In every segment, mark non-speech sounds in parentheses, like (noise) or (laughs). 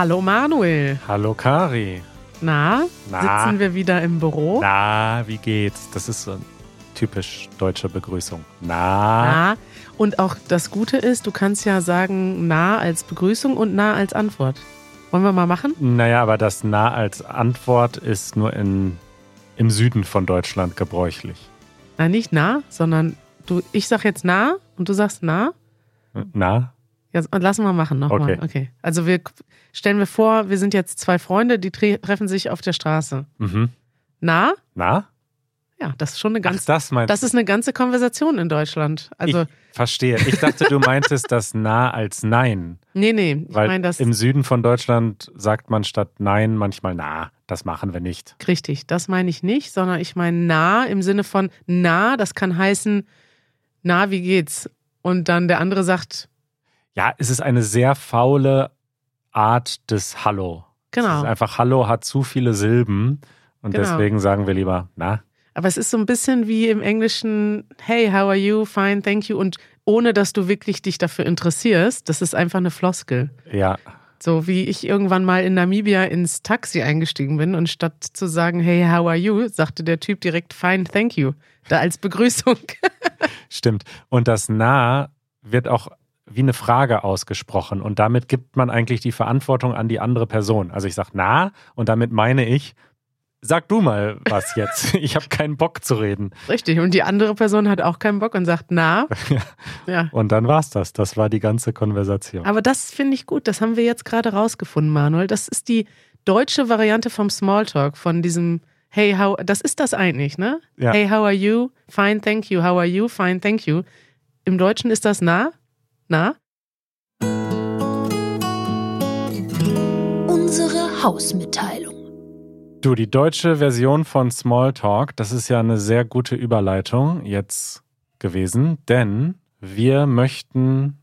Hallo Manuel. Hallo Kari. Na, Na? sitzen wir wieder im Büro? Na, wie geht's? Das ist so eine typisch deutsche Begrüßung. Na, Na. Und auch das Gute ist, du kannst ja sagen na als Begrüßung und na als Antwort. Wollen wir mal machen? naja, aber das Na als Antwort ist nur in, im Süden von Deutschland gebräuchlich. Nein, nicht na, sondern du, ich sag jetzt na und du sagst na. Na? Ja, lassen wir machen nochmal. Okay. Okay. Also wir stellen wir vor, wir sind jetzt zwei Freunde, die tre treffen sich auf der Straße. Mhm. Na? Na? Ja, das ist schon eine Ach, ganz. das meinst Das ist eine ganze Konversation in Deutschland. Also, ich verstehe. Ich dachte, du meintest das Na als Nein. nee, nee, ich meine das im Süden von Deutschland sagt man statt Nein manchmal Na. Das machen wir nicht. richtig. Das meine ich nicht, sondern ich meine nah im Sinne von na, das kann heißen, na, wie geht's? Und dann der andere sagt, Ja, es ist eine sehr faule Art des Hallo. Es genau. ist einfach Hallo hat zu viele Silben und Genau. deswegen sagen wir lieber Na. Aber es ist so ein bisschen wie im Englischen, hey, how are you? Fine, thank you. Und ohne dass du wirklich dich dafür interessierst, das ist einfach eine Floskel. Ja, So wie ich irgendwann mal in Namibia ins Taxi eingestiegen bin und statt zu sagen, hey, how are you, sagte der Typ direkt, fine, thank you. Da als Begrüßung. (laughs) stimmt. Und das Na wird auch wie eine Frage ausgesprochen und damit gibt man eigentlich die Verantwortung an die andere Person. Also ich sage Na und damit meine ich, sag du mal was jetzt. (laughs) Ich habe keinen Bock zu reden. Richtig. Und die andere Person hat auch keinen Bock und sagt, na. (laughs) Ja. Und dann war's das. Das war die ganze Konversation. Aber das finde ich gut. Das haben wir jetzt gerade rausgefunden, Manuel. Das ist die deutsche Variante vom Smalltalk, von diesem Hey, how, das ist das eigentlich, ne? Ja. Hey, how are you? Fine, thank you. How are you? Fine, thank you. Im Deutschen ist das na? Na? Unsere Hausmitteilung. Du, die deutsche Version von Smalltalk, das ist ja eine sehr gute Überleitung jetzt gewesen, denn wir möchten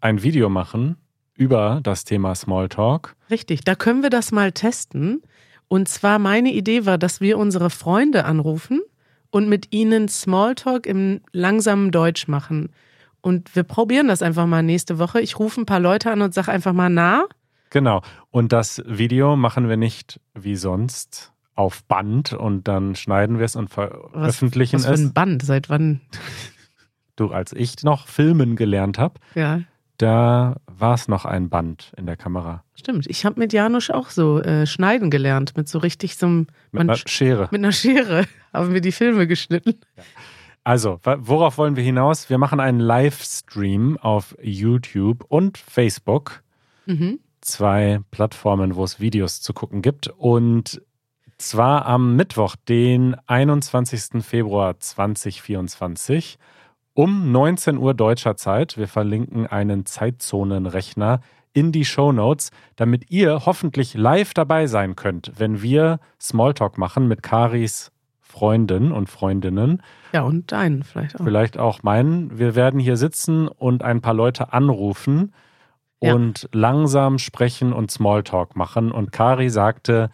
ein Video machen über das Thema Smalltalk. Richtig. Da können wir das mal testen. Und zwar meine Idee war, dass wir unsere Freunde anrufen und mit ihnen Smalltalk im langsamen Deutsch machen. Und wir probieren das einfach mal nächste Woche. Ich rufe ein paar Leute an und sage einfach mal na. Genau. Und das Video machen wir nicht wie sonst auf Band und dann schneiden wir es und veröffentlichen was für es. ein Band? Seit wann? Du, als ich noch filmen gelernt habe, Ja, da war es noch ein Band in der Kamera. stimmt. Ich habe mit Janusz auch so äh, schneiden gelernt, mit so richtig so einem, Mit einer Schere. mit einer Schere (laughs) haben wir die Filme geschnitten. Also, worauf wollen wir hinaus? Wir machen einen Livestream auf YouTube und Facebook. Mhm. Zwei Plattformen, wo es Videos zu gucken gibt. Und zwar am Mittwoch, den 21. Februar 2024 um 19 Uhr deutscher Zeit. Wir verlinken einen Zeitzonenrechner in die Show Notes, damit ihr hoffentlich live dabei sein könnt, wenn wir Smalltalk machen mit Karis Freunden und Freundinnen Ja, und deinen vielleicht auch. vielleicht auch meinen. Wir werden hier sitzen und ein paar Leute anrufen Ja. und langsam sprechen und Smalltalk machen. Und Kari sagte,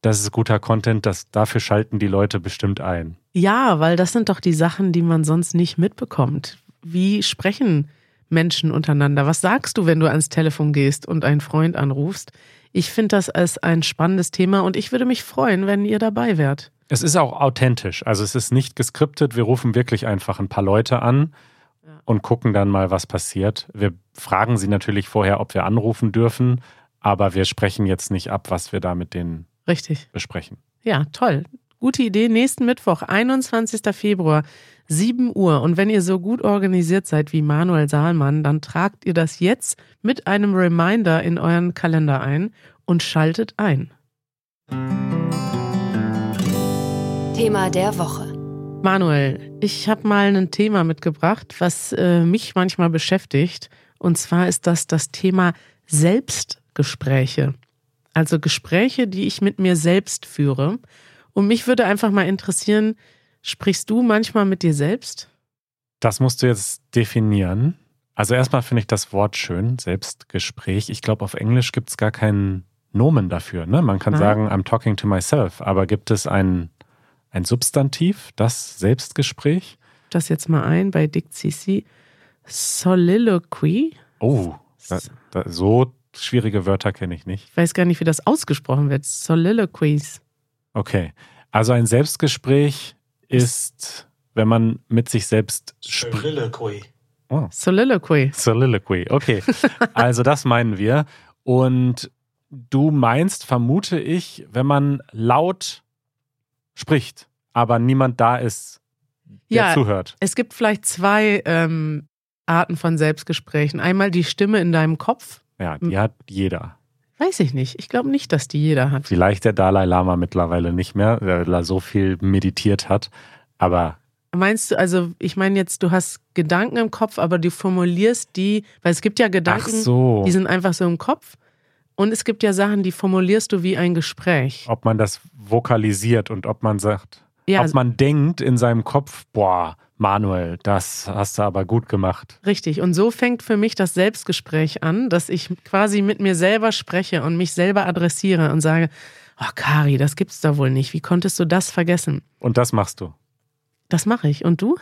das ist guter Content, das, dafür schalten die Leute bestimmt ein. Ja, weil das sind doch die Sachen, die man sonst nicht mitbekommt. Wie sprechen Menschen untereinander? Was sagst du, wenn du ans Telefon gehst und einen Freund anrufst? Ich finde das als ein spannendes Thema und ich würde mich freuen, wenn ihr dabei wärt. Es ist auch authentisch, also es ist nicht geskriptet. Wir rufen wirklich einfach ein paar Leute an Ja. und gucken dann mal, was passiert. Wir fragen sie natürlich vorher, ob wir anrufen dürfen, aber wir sprechen jetzt nicht ab, was wir da mit denen Richtig. besprechen. Ja, toll. Gute Idee. Nächsten Mittwoch, 21. Februar, 7 Uhr. Und wenn ihr so gut organisiert seid wie Manuel Saalmann, dann tragt ihr das jetzt mit einem Reminder in euren Kalender ein und schaltet ein. Thema der Woche. Manuel, ich habe mal ein Thema mitgebracht, was äh, mich manchmal beschäftigt. Und zwar ist das das Thema Selbstgespräche. Also Gespräche, die ich mit mir selbst führe. Und mich würde einfach mal interessieren, sprichst du manchmal mit dir selbst? Das musst du jetzt definieren. Also erstmal finde ich das Wort schön, Selbstgespräch. Ich glaube, auf Englisch gibt es gar keinen Nomen dafür. Ne? Man kann Nein. sagen, I'm talking to myself, aber gibt es ein, ein Substantiv, das Selbstgespräch? Das jetzt mal ein bei Dick Cici. Soliloquy. Oh, da, da, so schwierige Wörter kenne ich nicht. Ich weiß gar nicht, wie das ausgesprochen wird. Soliloquies. Okay. Also ein Selbstgespräch ist, wenn man mit sich selbst spricht. Soliloquy. Oh. Soliloquy. Soliloquy. Okay. (laughs) Also das meinen wir. Und du meinst, vermute ich, wenn man laut spricht, aber niemand da ist, der Ja. zuhört. Es gibt vielleicht zwei ähm, Arten von Selbstgesprächen. Einmal die Stimme in deinem Kopf. Ja, die hat jeder. Weiß ich nicht. Ich glaube nicht, dass die jeder hat. Vielleicht der Dalai Lama mittlerweile nicht mehr, weil er so viel meditiert hat. Aber Meinst du, also ich meine jetzt, du hast Gedanken im Kopf, aber du formulierst die, weil es gibt ja Gedanken, so, die sind einfach so im Kopf. Und es gibt ja Sachen, die formulierst du wie ein Gespräch. ob man das vokalisiert und ob man sagt, Ja, ob also, man denkt in seinem Kopf, boah, Manuel, das hast du aber gut gemacht. richtig. Und so fängt für mich das Selbstgespräch an, dass ich quasi mit mir selber spreche und mich selber adressiere und sage, oh Kari, das gibt's da wohl nicht. Wie konntest du das vergessen? Und das machst du? Das mache ich. Und du?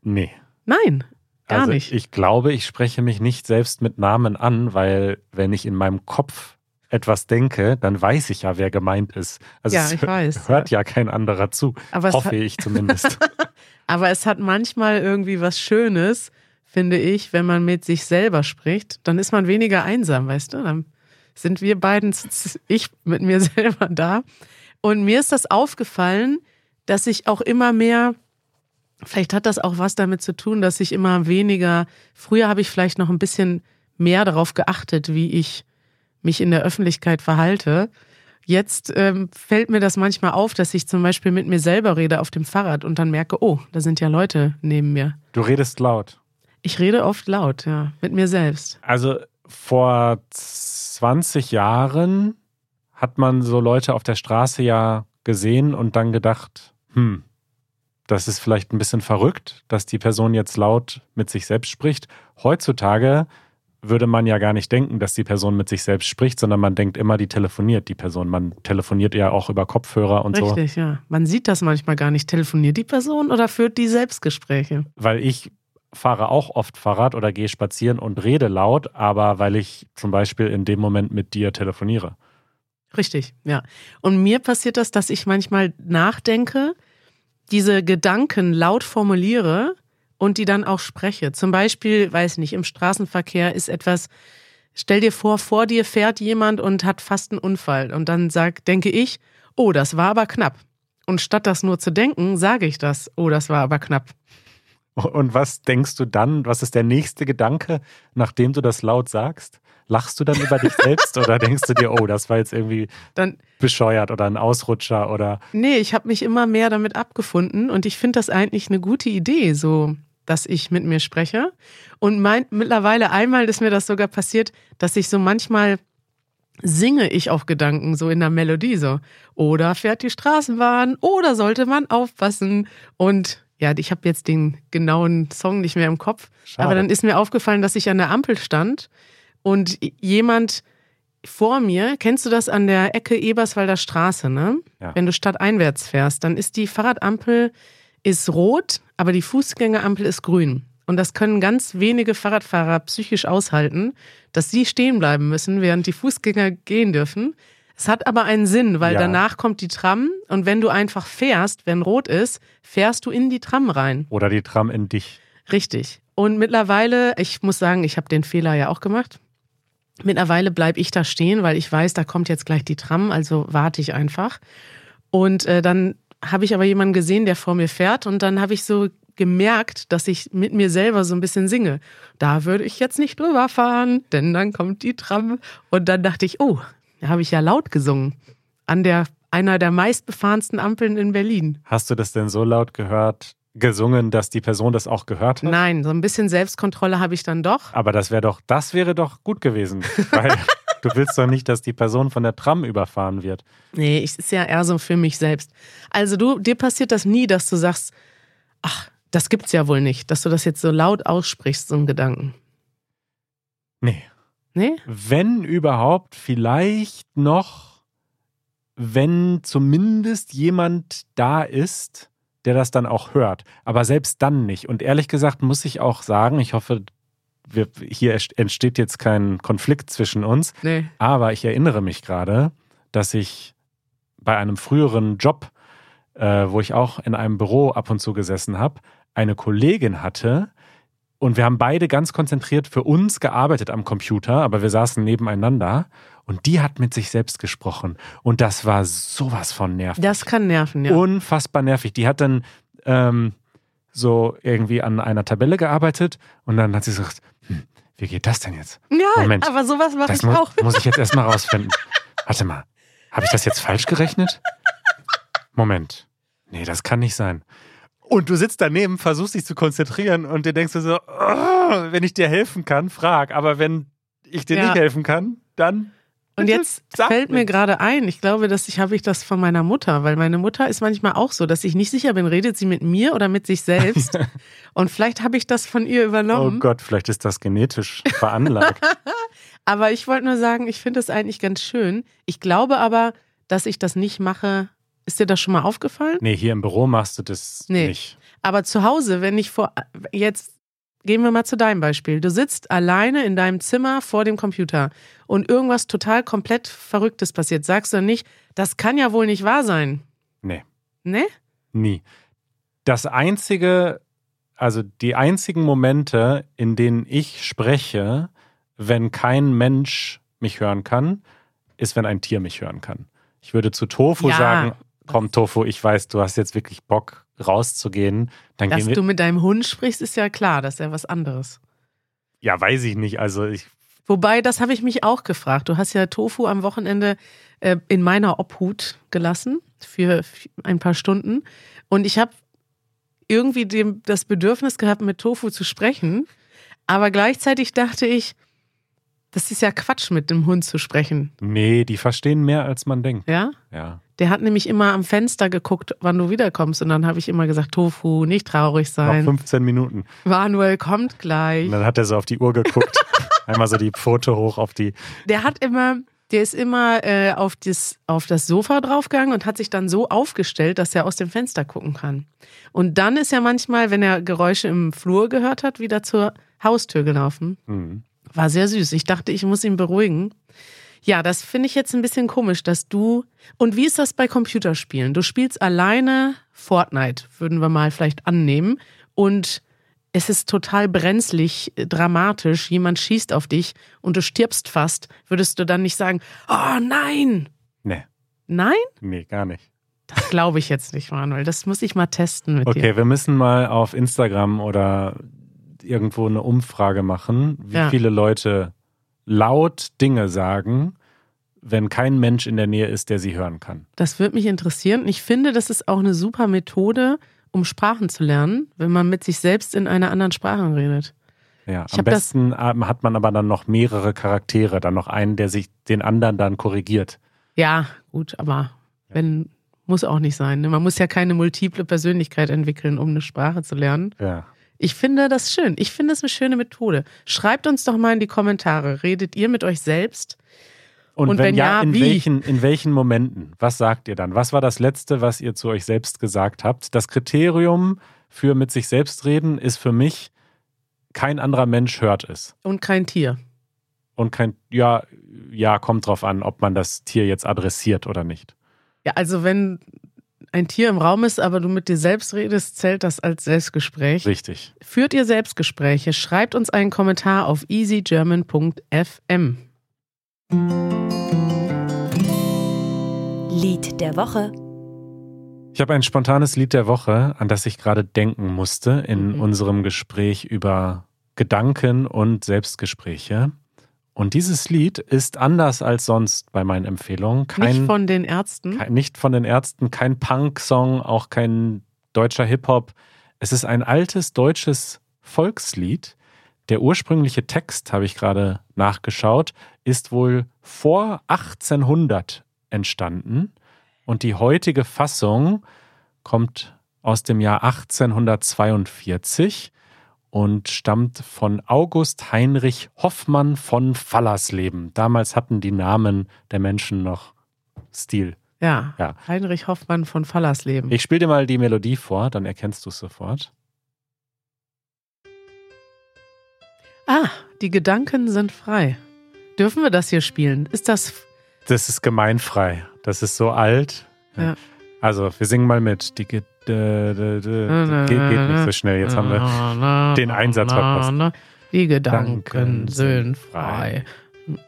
Nee. Nein, gar also nicht. Ich glaube, ich spreche mich nicht selbst mit Namen an, weil wenn ich in meinem Kopf etwas denke, dann weiß ich ja, wer gemeint ist. Also Ja, es ich weiß, hört ja kein anderer zu. Aber Hoffe hat, ich zumindest. (laughs) aber es hat manchmal irgendwie was Schönes, finde ich, wenn man mit sich selber spricht. Dann ist man weniger einsam, weißt du? Dann sind wir beiden, ich mit mir (laughs) selber da. Und mir ist das aufgefallen, dass ich auch immer mehr, vielleicht hat das auch was damit zu tun, dass ich immer weniger, früher habe ich vielleicht noch ein bisschen mehr darauf geachtet, wie ich mich in der Öffentlichkeit verhalte. Jetzt ähm, fällt mir das manchmal auf, dass ich zum Beispiel mit mir selber rede auf dem Fahrrad und dann merke, oh, da sind ja Leute neben mir. Du redest laut. Ich rede oft laut, ja, mit mir selbst. Also vor 20 Jahren hat man so Leute auf der Straße ja gesehen und dann gedacht, hm, das ist vielleicht ein bisschen verrückt, dass die Person jetzt laut mit sich selbst spricht. Heutzutage würde man ja gar nicht denken, dass die Person mit sich selbst spricht, sondern man denkt immer, die telefoniert, die Person. Man telefoniert ja auch über Kopfhörer und so. Richtig, ja. Man sieht das manchmal gar nicht. Telefoniert die Person oder führt die Selbstgespräche? Weil ich fahre auch oft Fahrrad oder gehe spazieren und rede laut, aber weil ich zum Beispiel in dem Moment mit dir telefoniere. Richtig, ja. Und mir passiert das, dass ich manchmal nachdenke, diese Gedanken laut formuliere und die dann auch spreche. Zum Beispiel, weiß nicht, im Straßenverkehr ist etwas, stell dir vor, vor dir fährt jemand und hat fast einen Unfall. Und dann sag, denke ich, oh, das war aber knapp. Und statt das nur zu denken, sage ich das, oh, das war aber knapp. Und was denkst du dann? Was ist der nächste Gedanke, nachdem du das laut sagst? Lachst du dann über dich selbst oder (laughs) denkst du dir, oh, das war jetzt irgendwie Dann, bescheuert oder ein Ausrutscher oder nee, ich habe mich immer mehr damit abgefunden und ich finde das eigentlich eine gute Idee, so dass ich mit mir spreche. Und mein, mittlerweile einmal ist mir das sogar passiert, dass ich so manchmal singe ich auf Gedanken, so in der Melodie, so. Oder fährt die Straßenbahn, oder sollte man aufpassen. Und ja, ich habe jetzt den genauen Song nicht mehr im Kopf. Schade. Aber dann ist mir aufgefallen, dass ich an der Ampel stand und jemand vor mir, kennst du das an der Ecke Eberswalder Straße, ne? Ja. Wenn du stadteinwärts fährst, dann ist die Fahrradampel ist rot, aber die Fußgängerampel ist grün. Und das können ganz wenige Fahrradfahrer psychisch aushalten, dass sie stehen bleiben müssen, während die Fußgänger gehen dürfen. Es hat aber einen Sinn, weil Ja. danach kommt die Tram und wenn du einfach fährst, wenn rot ist, fährst du in die Tram rein. oder die Tram in dich? Richtig. Und mittlerweile, ich muss sagen, ich habe den Fehler ja auch gemacht. Mittlerweile bleibe ich da stehen, weil ich weiß, da kommt jetzt gleich die Tram, also warte ich einfach. Und äh, dann habe ich aber jemanden gesehen, der vor mir fährt und dann habe ich so gemerkt, dass ich mit mir selber so ein bisschen singe. Da würde ich jetzt nicht drüber fahren, denn dann kommt die Tram. Und dann dachte ich, oh, da habe ich ja laut gesungen. An der einer der meistbefahrensten Ampeln in Berlin. Hast du das denn so laut gehört, gesungen, dass die Person das auch gehört hat? Nein, so ein bisschen Selbstkontrolle habe ich dann doch. Aber das wäre doch, das wäre doch gut gewesen, weil (laughs) du willst doch nicht, dass die Person von der Tram überfahren wird. Nee, es ist ja eher so für mich selbst. Also du, dir passiert das nie, dass du sagst, ach, das gibt's ja wohl nicht, dass du das jetzt so laut aussprichst, so einen Gedanken. Nee. Nee? Wenn überhaupt, vielleicht noch, wenn zumindest jemand da ist, der das dann auch hört. Aber selbst dann nicht. Und ehrlich gesagt muss ich auch sagen, ich hoffe, wir, hier entsteht jetzt kein Konflikt zwischen uns, Nee. aber ich erinnere mich gerade, dass ich bei einem früheren Job, äh, wo ich auch in einem Büro ab und zu gesessen habe, eine Kollegin hatte und wir haben beide ganz konzentriert für uns gearbeitet am Computer, aber wir saßen nebeneinander und die hat mit sich selbst gesprochen und das war sowas von nervig. Das kann nerven, ja. Unfassbar nervig. Die hat dann ähm, so irgendwie an einer Tabelle gearbeitet und dann hat sie gesagt, hm, wie geht das denn jetzt? ja, Moment. aber sowas mache ich mu auch. muss ich jetzt erstmal rausfinden. Warte mal, habe ich das jetzt falsch gerechnet? Moment. Nee, das kann nicht sein. Und du sitzt daneben, versuchst dich zu konzentrieren und dir denkst du so, "Oh, wenn ich dir helfen kann, frag. Aber wenn ich dir Ja. nicht helfen kann, dann. Und jetzt fällt mir gerade ein, ich glaube, dass ich habe ich das von meiner Mutter, weil meine Mutter ist manchmal auch so, dass ich nicht sicher bin, redet sie mit mir oder mit sich selbst. (laughs) Und vielleicht habe ich das von ihr Oh übernommen. Gott, vielleicht ist das genetisch veranlagt. (laughs) Aber ich wollte nur sagen, ich finde es eigentlich ganz schön. Ich glaube aber, dass ich das nicht mache. Ist dir das schon mal aufgefallen? nee, hier im Büro machst du das Nee. nicht. Aber zu Hause, wenn ich vor, jetzt gehen wir mal zu deinem Beispiel. Du sitzt alleine in deinem Zimmer vor dem Computer und irgendwas total komplett Verrücktes passiert. Sagst du dann nicht, das kann ja wohl nicht wahr sein. Nee. Ne? Nie. Das einzige, also die einzigen Momente, in denen ich spreche, wenn kein Mensch mich hören kann, ist, wenn ein Tier mich hören kann. Ich würde zu Tofu Ja. sagen, komm Tofu, ich weiß, du hast jetzt wirklich Bock rauszugehen. Dann Dass gehen wir. du mit deinem Hund sprichst, ist ja klar, das ist ja was anderes. ja, weiß ich nicht. Also ich, Wobei, das habe ich mich auch gefragt. Du hast ja Tofu am Wochenende äh, in meiner Obhut gelassen für ein paar Stunden. Und ich habe irgendwie dem, das Bedürfnis gehabt, mit Tofu zu sprechen. Aber gleichzeitig dachte ich, das ist ja Quatsch, mit dem Hund zu sprechen. nee, die verstehen mehr, als man denkt. Ja? Ja. Der hat nämlich immer am Fenster geguckt, wann du wiederkommst. Und dann habe ich immer gesagt, Tofu, nicht traurig Noch sein. 15 Minuten. Manuel kommt gleich. Und dann hat er so auf die Uhr geguckt. (laughs) Einmal so die Pfote hoch auf die. Der hat immer, der ist immer äh, auf, das, auf das Sofa draufgegangen und hat sich dann so aufgestellt, dass er aus dem Fenster gucken kann. Und dann ist er manchmal, wenn er Geräusche im Flur gehört hat, wieder zur Haustür gelaufen. Hm. War sehr süß. Ich dachte, ich muss ihn beruhigen. Ja, das finde ich jetzt ein bisschen komisch, dass du. Und wie ist das bei Computerspielen? Du spielst alleine Fortnite, würden wir mal vielleicht annehmen. Und es ist total brenzlig, äh, dramatisch. Jemand schießt auf dich und du stirbst fast. Würdest du dann nicht sagen, oh nein? Nee, Nein? nee, gar nicht. Das glaube ich jetzt nicht, Manuel. Das muss ich mal testen mit Okay, dir. wir müssen mal auf Instagram oder irgendwo eine Umfrage machen, wie Ja. viele Leute laut Dinge sagen, wenn kein Mensch in der Nähe ist, der sie hören kann. Das würde mich interessieren. Ich finde, das ist auch eine super Methode, um Sprachen zu lernen, wenn man mit sich selbst in einer anderen Sprache redet. Ja, Ich am besten ähm, hat man aber dann noch mehrere Charaktere, dann noch einen, der sich den anderen dann korrigiert. Ja, gut, aber wenn muss auch nicht sein. ne? Man muss ja keine multiple Persönlichkeit entwickeln, um eine Sprache zu lernen. Ja. Ich finde das schön. Ich finde es eine schöne Methode. Schreibt uns doch mal in die Kommentare. Redet ihr mit euch selbst? Und, Und wenn, wenn ja, ja, in wie? welchen, in welchen Momenten? Was sagt ihr dann? Was war das Letzte, was ihr zu euch selbst gesagt habt? Das Kriterium für mit sich selbst reden ist für mich, kein anderer Mensch hört es. Und kein Tier. Und kein, ja, ja, kommt drauf an, ob man das Tier jetzt adressiert oder nicht. Ja, also wenn ein Tier im Raum ist, aber du mit dir selbst redest, zählt das als Selbstgespräch. Richtig. Führt ihr Selbstgespräche? Schreibt uns einen Kommentar auf easygerman.fm. Lied der Woche. Ich habe ein spontanes Lied der Woche, an das ich gerade denken musste in Mhm. unserem Gespräch über Gedanken und Selbstgespräche. Und dieses Lied ist anders als sonst bei meinen Empfehlungen. Kein, Nicht von den Ärzten. kein, nicht von den Ärzten, kein Punk-Song, auch kein deutscher Hip-Hop. Es ist ein altes deutsches Volkslied. Der ursprüngliche Text, habe ich gerade nachgeschaut, ist wohl vor 1800 entstanden. Und die heutige Fassung kommt aus dem Jahr 1842 und stammt von August Heinrich Hoffmann von Fallersleben. Damals hatten die Namen der Menschen noch Stil. Ja. Ja. Heinrich Hoffmann von Fallersleben. Ich spiele dir mal die Melodie vor, dann erkennst du es sofort. Ah, die Gedanken sind frei. Dürfen wir das hier spielen? Ist das. Das ist gemeinfrei. Das ist so alt. Ja. Also, wir singen mal mit. Die Ge d- d- d- geht, geht nicht so schnell. Jetzt haben wir (laughs) den Einsatz verpasst. Die Gedanken sind frei.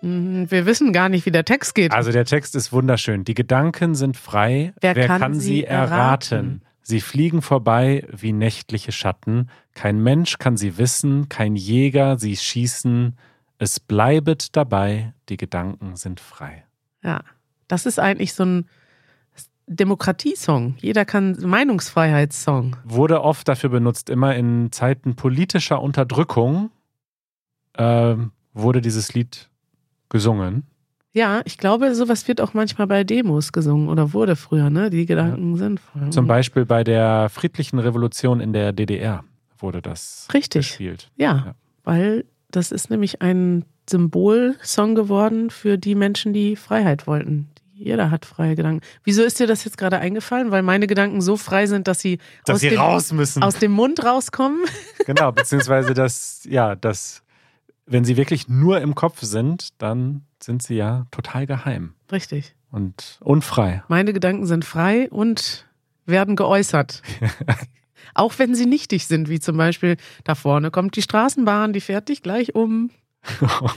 Mm, Wir wissen gar nicht, wie der Text geht. Also der Text ist wunderschön. Die Gedanken sind frei. Wer kann sie sie erraten? erraten? Sie fliegen vorbei wie nächtliche Schatten. Kein Mensch kann sie wissen, kein Jäger sie schießen. Es bleibet dabei, die Gedanken sind frei. Ja, das ist eigentlich so ein Demokratiesong. Jeder kann Meinungsfreiheitssong. Wurde oft dafür benutzt, immer in Zeiten politischer Unterdrückung ähm, wurde dieses Lied gesungen. Ja, ich glaube, sowas wird auch manchmal bei Demos gesungen oder wurde früher, ne? Die Gedanken sind frei. Zum Beispiel bei der friedlichen Revolution in der DDR wurde das Richtig. gespielt. Ja, Ja. weil das ist nämlich ein Symbolsong geworden für die Menschen, die Freiheit wollten. Jeder hat freie Gedanken. Wieso ist dir das jetzt gerade eingefallen? Weil meine Gedanken so frei sind, dass sie, Dass aus, sie dem, raus müssen. aus dem Mund rauskommen. (laughs) Genau, beziehungsweise dass, ja, dass, wenn sie wirklich nur im Kopf sind, dann sind sie ja total geheim Richtig. und unfrei. Meine Gedanken sind frei und werden geäußert. (laughs) Auch wenn sie nichtig sind, wie zum Beispiel, da vorne kommt die Straßenbahn, die fährt dich gleich um. (laughs)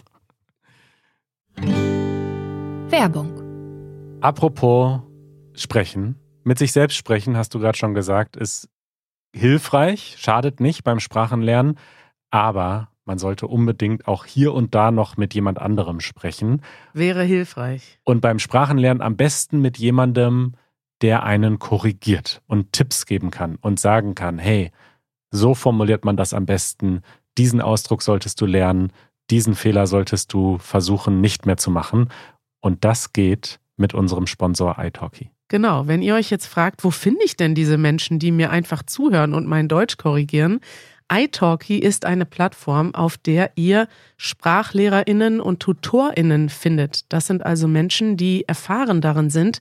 Werbung. Apropos sprechen, mit sich selbst sprechen, hast du gerade schon gesagt, ist hilfreich, schadet nicht beim Sprachenlernen, aber man sollte unbedingt auch hier und da noch mit jemand anderem sprechen. Wäre hilfreich. Und beim Sprachenlernen am besten mit jemandem, der einen korrigiert und Tipps geben kann und sagen kann, hey, so formuliert man das am besten, diesen Ausdruck solltest du lernen, diesen Fehler solltest du versuchen nicht mehr zu machen. Und das geht mit unserem Sponsor iTalki. Genau, wenn ihr euch jetzt fragt, wo finde ich denn diese Menschen, die mir einfach zuhören und mein Deutsch korrigieren? iTalki ist eine Plattform, auf der ihr SprachlehrerInnen und TutorInnen findet. Das sind also Menschen, die erfahren darin sind,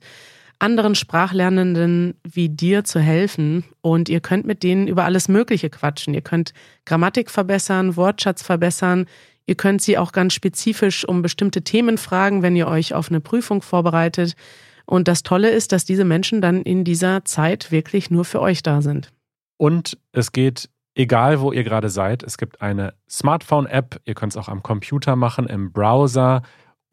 anderen Sprachlernenden wie dir zu helfen. Und ihr könnt mit denen über alles Mögliche quatschen. Ihr könnt Grammatik verbessern, Wortschatz verbessern. Ihr könnt sie auch ganz spezifisch um bestimmte Themen fragen, wenn ihr euch auf eine Prüfung vorbereitet. Und das Tolle ist, dass diese Menschen dann in dieser Zeit wirklich nur für euch da sind. Und es geht, egal wo ihr gerade seid, es gibt eine Smartphone-App, ihr könnt es auch am Computer machen, im Browser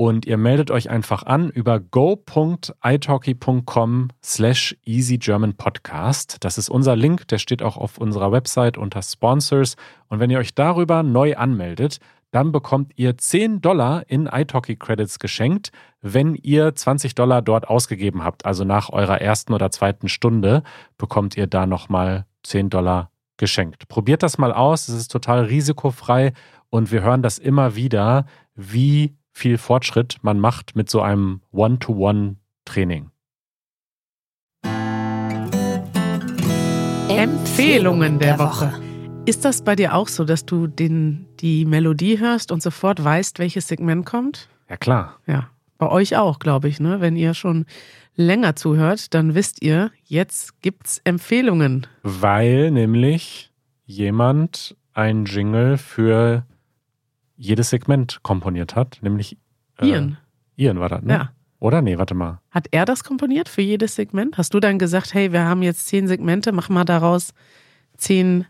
und ihr meldet euch einfach an über go.italki.com slash easygermanpodcast. Das ist unser Link, der steht auch auf unserer Website unter Sponsors. Und wenn ihr euch darüber neu anmeldet, dann bekommt ihr 10 Dollar in italki Credits geschenkt, wenn ihr 20 Dollar dort ausgegeben habt. Also nach eurer ersten oder zweiten Stunde bekommt ihr da nochmal 10 Dollar geschenkt. Probiert das mal aus, es ist total risikofrei und wir hören das immer wieder, wie viel Fortschritt man macht mit so einem One-to-One-Training. Empfehlungen der Woche. Ist das bei dir auch so, dass du den, die Melodie hörst und sofort weißt, welches Segment kommt? Ja klar. Ja, bei euch auch, glaube ich, ne? Wenn ihr schon länger zuhört, dann wisst ihr, jetzt gibt's Empfehlungen. Weil nämlich jemand ein Jingle für jedes Segment komponiert hat, nämlich äh, Ian. Ian war das, ne? Ja. Oder? Nee, warte mal. Hat er das komponiert für jedes Segment? Hast du dann gesagt, hey, wir haben jetzt zehn Segmente, mach mal daraus zehn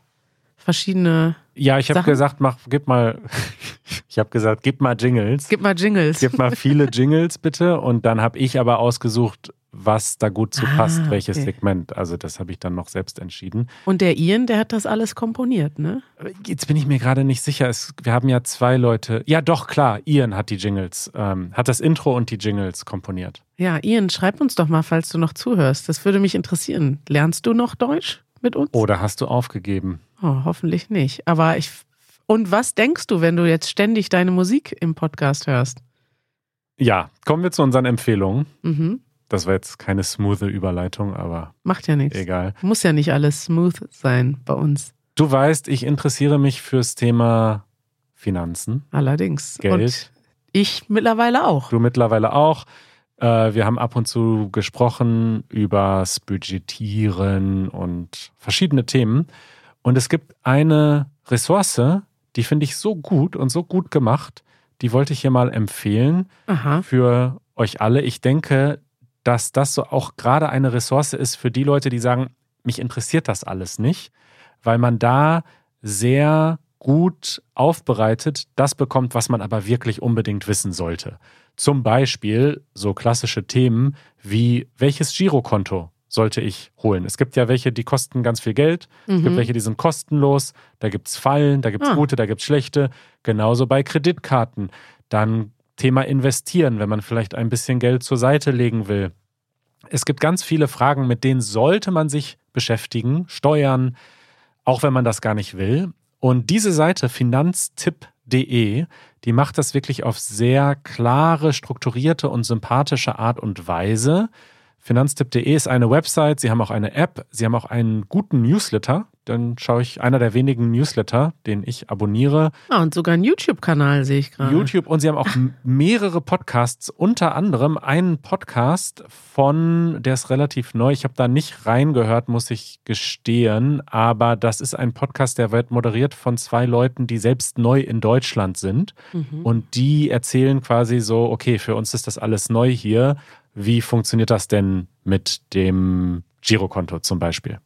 verschiedene. Ja, ich habe gesagt, mach, gib mal, (laughs) ich habe gesagt, gib mal Jingles. Gib mal Jingles. Gib mal viele Jingles bitte. Und dann habe ich aber ausgesucht, was da gut zu Ah, passt, welches okay. Segment. Also das habe ich dann noch selbst entschieden. Und der Ian, der hat das alles komponiert, ne? Jetzt bin ich mir gerade nicht sicher. Es, wir haben ja zwei Leute. Ja, doch, klar. Ian hat die Jingles, ähm, hat das Intro und die Jingles komponiert. Ja, Ian, schreib uns doch mal, falls du noch zuhörst. Das würde mich interessieren. Lernst du noch Deutsch mit uns? Oder hast du aufgegeben? Oh, hoffentlich nicht. Aber ich. Und was denkst du, wenn du jetzt ständig deine Musik im Podcast hörst? Ja, kommen wir zu unseren Empfehlungen. Mhm. Das war jetzt keine smoothe Überleitung, aber Macht ja nichts. egal. Muss ja nicht alles smooth sein bei uns. Du weißt, ich interessiere mich fürs Thema Finanzen. Allerdings. Geld. Und ich mittlerweile auch. Du mittlerweile auch. Äh, wir haben ab und zu gesprochen übers Budgetieren und verschiedene Themen. Und es gibt eine Ressource, Die finde ich so gut und so gut gemacht. Die wollte ich hier mal empfehlen Aha. für euch alle. Ich denke, dass das so auch gerade eine Ressource ist für die Leute, die sagen, mich interessiert das alles nicht, weil man da sehr gut aufbereitet das bekommt, was man aber wirklich unbedingt wissen sollte. Zum Beispiel so klassische Themen wie welches Girokonto sollte ich holen. Es gibt ja welche, die kosten ganz viel Geld. Es gibt Mhm. welche, die sind kostenlos. Da gibt es Fallen, da gibt es Ah. gute, da gibt es schlechte. Genauso bei Kreditkarten. Dann Thema Investieren, wenn man vielleicht ein bisschen Geld zur Seite legen will. Es gibt ganz viele Fragen, mit denen sollte man sich beschäftigen. Steuern, auch wenn man das gar nicht will. Und diese Seite finanztipp.de, die macht das wirklich auf sehr klare, strukturierte und sympathische Art und Weise. Finanztipp.de ist eine Website, sie haben auch eine App, sie haben auch einen guten Newsletter. Dann schaue ich einer der wenigen Newsletter, den ich abonniere. Ah, und sogar einen YouTube-Kanal sehe ich gerade. YouTube und sie haben auch mehrere Podcasts, unter anderem einen Podcast von, der ist relativ neu, ich habe da nicht reingehört, muss ich gestehen, aber das ist ein Podcast, der wird moderiert von zwei Leuten, die selbst neu in Deutschland sind Mhm. und die erzählen quasi so, okay, für uns ist das alles neu hier, wie funktioniert das denn mit dem Girokonto zum Beispiel?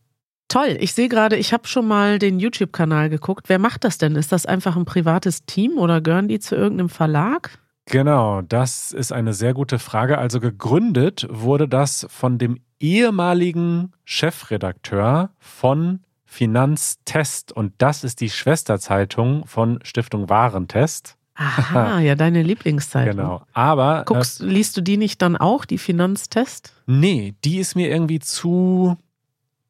Toll, ich sehe gerade, ich habe schon mal den YouTube-Kanal geguckt. Wer macht das denn? Ist das einfach ein privates Team oder gehören die zu irgendeinem Verlag? Genau, das ist eine sehr gute Frage. Also gegründet wurde das von dem ehemaligen Chefredakteur von Finanztest und das ist die Schwesterzeitung von Stiftung Warentest. Aha, ja, deine Lieblingszeitung. Genau. Aber äh, Guckst, liest du die nicht dann auch, die Finanztest? nee, die ist mir irgendwie zu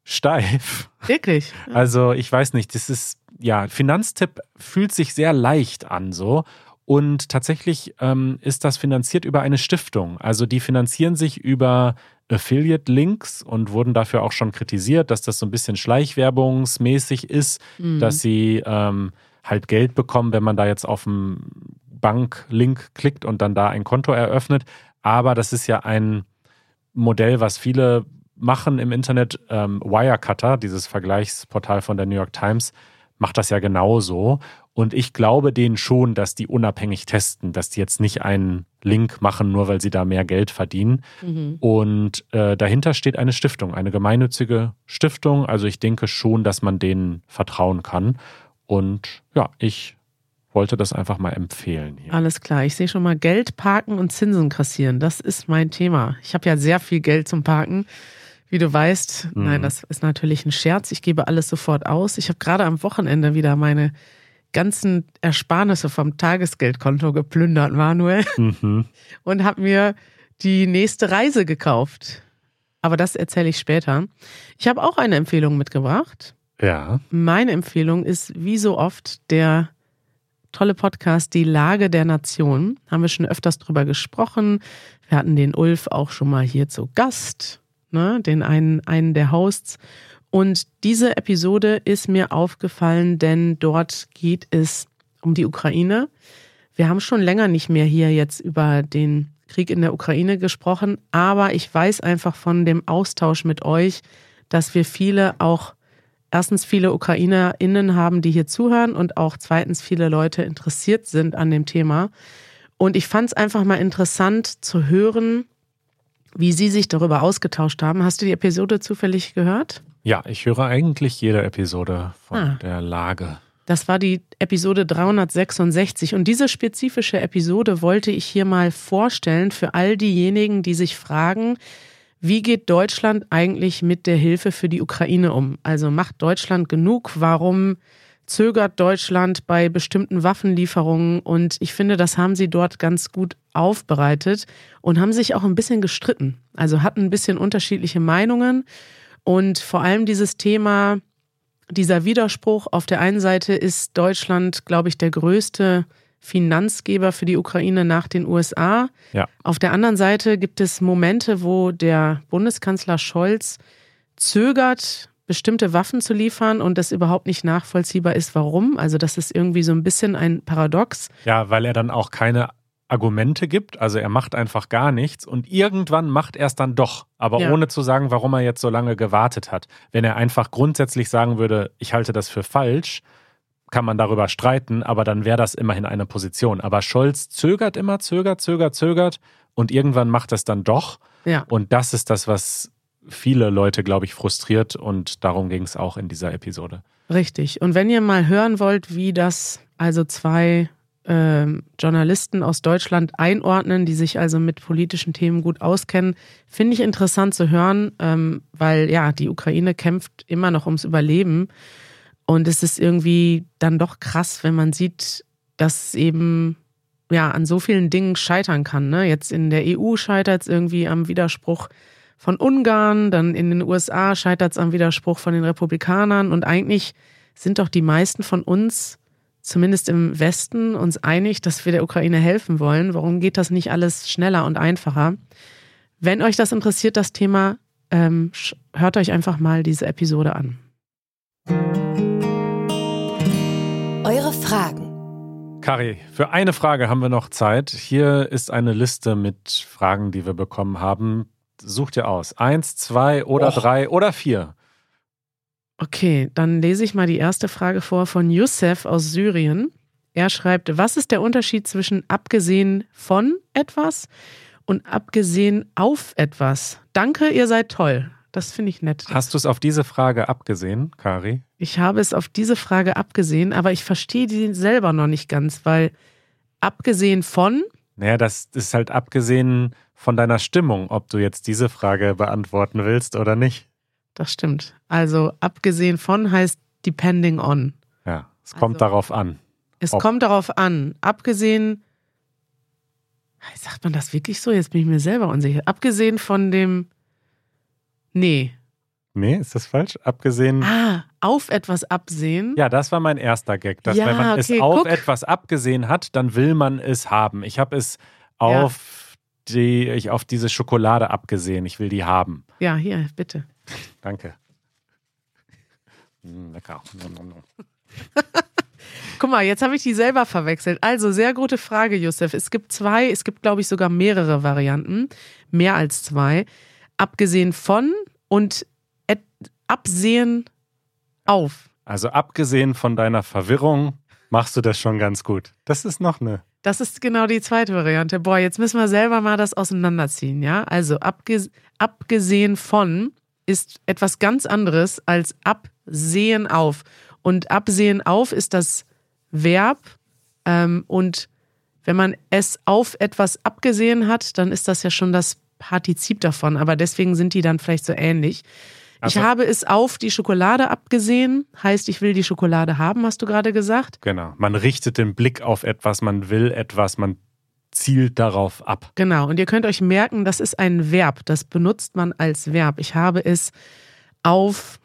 steif. Wirklich? Also ich weiß nicht, das ist, ja, Finanztipp fühlt sich sehr leicht an so. Und tatsächlich ähm, ist das finanziert über eine Stiftung. Also die finanzieren sich über Affiliate-Links und wurden dafür auch schon kritisiert, dass das so ein bisschen schleichwerbungsmäßig ist, Mhm. dass sie ähm, halt Geld bekommen, wenn man da jetzt auf einen Banklink klickt und dann da ein Konto eröffnet. Aber das ist ja ein Modell, was viele machen im Internet. Ähm, Wirecutter, dieses Vergleichsportal von der New York Times, macht das ja genauso. Und ich glaube denen schon, dass die unabhängig testen, dass die jetzt nicht einen Link machen, nur weil sie da mehr Geld verdienen. Mhm. Und äh, dahinter steht eine Stiftung, eine gemeinnützige Stiftung. Also ich denke schon, dass man denen vertrauen kann. Und ja, ich wollte das einfach mal empfehlen hier. Alles klar, ich sehe schon mal Geld parken und Zinsen kassieren. Das ist mein Thema. Ich habe ja sehr viel Geld zum Parken. Wie du weißt, Mhm. nein, das ist natürlich ein Scherz. Ich gebe alles sofort aus. Ich habe gerade am Wochenende wieder meine ganzen Ersparnisse vom Tagesgeldkonto geplündert, Manuel, Mhm. (laughs) und habe mir die nächste Reise gekauft. Aber das erzähle ich später. Ich habe auch eine Empfehlung mitgebracht. Ja. Meine Empfehlung ist, wie so oft, der tolle Podcast Die Lage der Nation. Haben wir schon öfters drüber gesprochen. Wir hatten den Ulf auch schon mal hier zu Gast, ne? den einen, einen der Hosts. Und diese Episode ist mir aufgefallen, denn dort geht es um die Ukraine. Wir haben schon länger nicht mehr hier jetzt über den Krieg in der Ukraine gesprochen, aber ich weiß einfach von dem Austausch mit euch, dass wir viele auch erstens viele UkrainerInnen haben, die hier zuhören und auch zweitens viele Leute interessiert sind an dem Thema. Und ich fand es einfach mal interessant zu hören, wie Sie sich darüber ausgetauscht haben. Hast du die Episode zufällig gehört? Ja, ich höre eigentlich jede Episode von Ah. der Lage. Das war die Episode 366 und diese spezifische Episode wollte ich hier mal vorstellen für all diejenigen, die sich fragen, wie geht Deutschland eigentlich mit der Hilfe für die Ukraine um? Also macht Deutschland genug? Warum zögert Deutschland bei bestimmten Waffenlieferungen? Und ich finde, das haben sie dort ganz gut aufbereitet und haben sich auch ein bisschen gestritten. Also hatten ein bisschen unterschiedliche Meinungen und vor allem dieses Thema, dieser Widerspruch. Auf der einen Seite ist Deutschland, glaube ich, der größte Finanzgeber für die Ukraine nach den USA. Ja. Auf der anderen Seite gibt es Momente, wo der Bundeskanzler Scholz zögert, bestimmte Waffen zu liefern und das überhaupt nicht nachvollziehbar ist, warum. Also das ist irgendwie so ein bisschen ein Paradox. Ja, weil er dann auch keine Argumente gibt. Also er macht einfach gar nichts und irgendwann macht er es dann doch, aber Ja. ohne zu sagen, warum er jetzt so lange gewartet hat. Wenn er einfach grundsätzlich sagen würde, ich halte das für falsch, kann man darüber streiten, aber dann wäre das immerhin eine Position. Aber Scholz zögert immer, zögert, zögert, zögert und irgendwann macht es dann doch. Ja. Und das ist das, was viele Leute, glaube ich, frustriert und darum ging es auch in dieser Episode. Richtig. Und wenn ihr mal hören wollt, wie das also zwei ähm, Journalisten aus Deutschland einordnen, die sich also mit politischen Themen gut auskennen, finde ich interessant zu hören, ähm, weil ja, die Ukraine kämpft immer noch ums Überleben. Und es ist irgendwie dann doch krass, wenn man sieht, dass eben ja an so vielen Dingen scheitern kann. Ne? Jetzt in der EU scheitert es irgendwie am Widerspruch von Ungarn, dann in den USA scheitert es am Widerspruch von den Republikanern und eigentlich sind doch die meisten von uns, zumindest im Westen, uns einig, dass wir der Ukraine helfen wollen. Warum geht das nicht alles schneller und einfacher? Wenn euch das interessiert, das Thema, ähm, hört euch einfach mal diese Episode an. Eure Fragen. Kari, für eine Frage haben wir noch Zeit. Hier ist eine Liste mit Fragen, die wir bekommen haben. Such dir aus. Eins, zwei oder Och. drei oder vier. Okay, dann lese ich mal die erste Frage vor von Youssef aus Syrien. Er schreibt, was ist der Unterschied zwischen abgesehen von etwas und abgesehen auf etwas? Danke, ihr seid toll. Das finde ich nett. Hast du es auf diese Frage abgesehen, Kari? Ich habe es auf diese Frage abgesehen, aber ich verstehe die selber noch nicht ganz, weil abgesehen von. Naja, das ist halt abgesehen von deiner Stimmung, ob du jetzt diese Frage beantworten willst oder nicht. Das stimmt. Also abgesehen von heißt depending on. Ja, es kommt also, darauf an. Es ob. kommt darauf an. Abgesehen. Sagt man das wirklich so? Jetzt bin ich mir selber unsicher. Abgesehen von dem. Nee. Nee, ist das falsch? Abgesehen. Ah, auf etwas absehen. Ja, das war mein erster Gag. Dass ja, wenn man okay, es auf guck. etwas abgesehen hat, dann will man es haben. Ich habe es auf ja. die, ich auf diese Schokolade abgesehen. Ich will die haben. Ja, hier, bitte. Danke. Mm, lecker. (laughs) Guck mal, jetzt habe ich die selber verwechselt. Also, sehr gute Frage, Josef. Es gibt zwei, es gibt, glaube ich, sogar mehrere Varianten. Mehr als zwei. Abgesehen von und absehen auf. Also, abgesehen von deiner Verwirrung, machst du das schon ganz gut. Das ist noch eine. Das ist genau die zweite Variante. Boah, jetzt müssen wir selber mal das auseinanderziehen, ja? Also, abgesehen von ist etwas ganz anderes als absehen auf. Und absehen auf ist das Verb. Ähm, und wenn man es auf etwas abgesehen hat, dann ist das ja schon das Partizip davon. Aber deswegen sind die dann vielleicht so ähnlich. Also, ich habe es auf die Schokolade abgesehen, heißt, ich will die Schokolade haben, hast du gerade gesagt? Genau. Man richtet den Blick auf etwas, man will etwas, man zielt darauf ab. Genau, und ihr könnt euch merken, das ist ein Verb, das benutzt man als Verb. Ich habe es auf,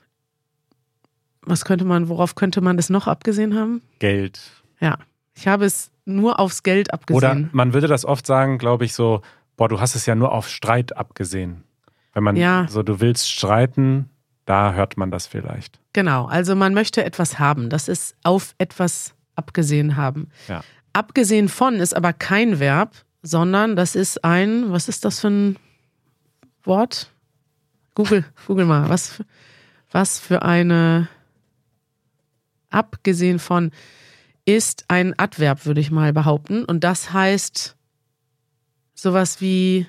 was könnte man, worauf könnte man das noch abgesehen haben? Geld. Ja, ich habe es nur aufs Geld abgesehen. Oder man würde das oft sagen, glaube ich, so, boah, du hast es ja nur auf Streit abgesehen. Wenn man ja. so, du willst streiten, da hört man das vielleicht. Genau, also man möchte etwas haben. Das ist auf etwas abgesehen haben. Ja. Abgesehen von ist aber kein Verb, sondern das ist ein, was ist das für ein Wort? Google, Google mal, was, was für eine, abgesehen von, ist ein Adverb, würde ich mal behaupten. Und das heißt sowas wie.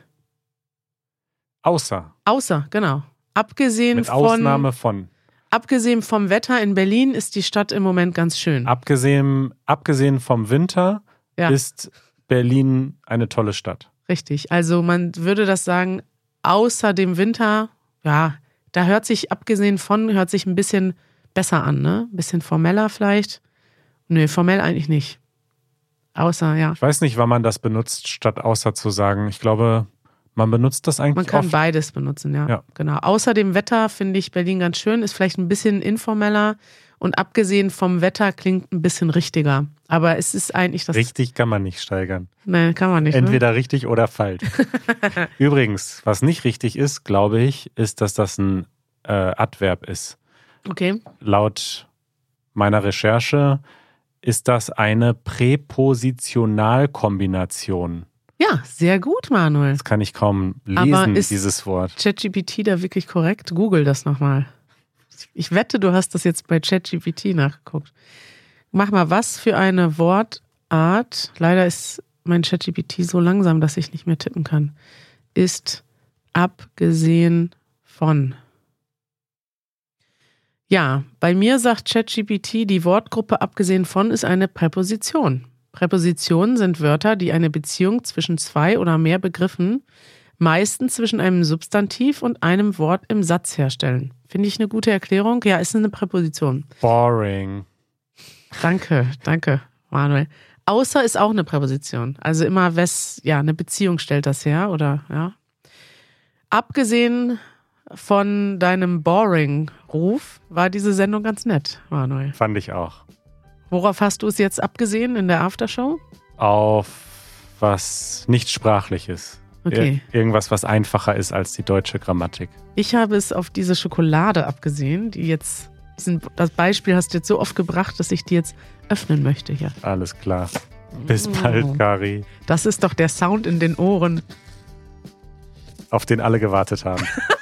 Außer. Außer, genau. Abgesehen Mit von. Ausnahme von. Abgesehen vom Wetter in Berlin ist die Stadt im Moment ganz schön. Abgesehen, abgesehen vom Winter ja. ist Berlin eine tolle Stadt. Richtig. Also man würde das sagen, außer dem Winter, ja, da hört sich, abgesehen von, hört sich ein bisschen besser an, ne? Ein bisschen formeller vielleicht. Nö, formell eigentlich nicht. Außer, ja. Ich weiß nicht, wann man das benutzt, statt außer zu sagen. Ich glaube, man benutzt das eigentlich. Man kann oft. beides benutzen, ja. ja. Genau. Außer dem Wetter finde ich Berlin ganz schön, ist vielleicht ein bisschen informeller und abgesehen vom Wetter klingt ein bisschen richtiger. Aber es ist eigentlich das. Richtig kann man nicht steigern. Nein, kann man nicht. Entweder ne? richtig oder falsch. (laughs) Übrigens, was nicht richtig ist, glaube ich, ist, dass das ein äh, Adverb ist. Okay. Laut meiner Recherche ist das eine Präpositionalkombination. Ja, sehr gut, Manuel. Das kann ich kaum lesen, dieses Wort. ChatGPT da wirklich korrekt? Google das nochmal. Ich wette, du hast das jetzt bei ChatGPT nachgeguckt. Mach mal, was für eine Wortart, leider ist mein ChatGPT so langsam, dass ich nicht mehr tippen kann, ist abgesehen von. Ja, bei mir sagt ChatGPT, die Wortgruppe abgesehen von ist eine Präposition. Präpositionen sind Wörter, die eine Beziehung zwischen zwei oder mehr Begriffen, meistens zwischen einem Substantiv und einem Wort im Satz herstellen. Finde ich eine gute Erklärung? Ja, ist eine Präposition. Boring. Danke, danke, Manuel. Außer ist auch eine Präposition. Also immer, wes, ja, eine Beziehung stellt das her, oder, ja. Abgesehen von deinem Boring-Ruf war diese Sendung ganz nett, Manuel. Fand ich auch. Worauf hast du es jetzt abgesehen in der Aftershow? Auf was nicht sprachliches. Okay. Ir irgendwas, was einfacher ist als die deutsche Grammatik. Ich habe es auf diese Schokolade abgesehen, die jetzt, diesen, das Beispiel hast du jetzt so oft gebracht, dass ich die jetzt öffnen möchte hier. Alles klar. Bis Mm. bald, Kari. Das ist doch der Sound in den Ohren. Auf den alle gewartet haben. (laughs)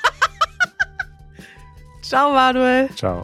Ciao, Manuel. Ciao.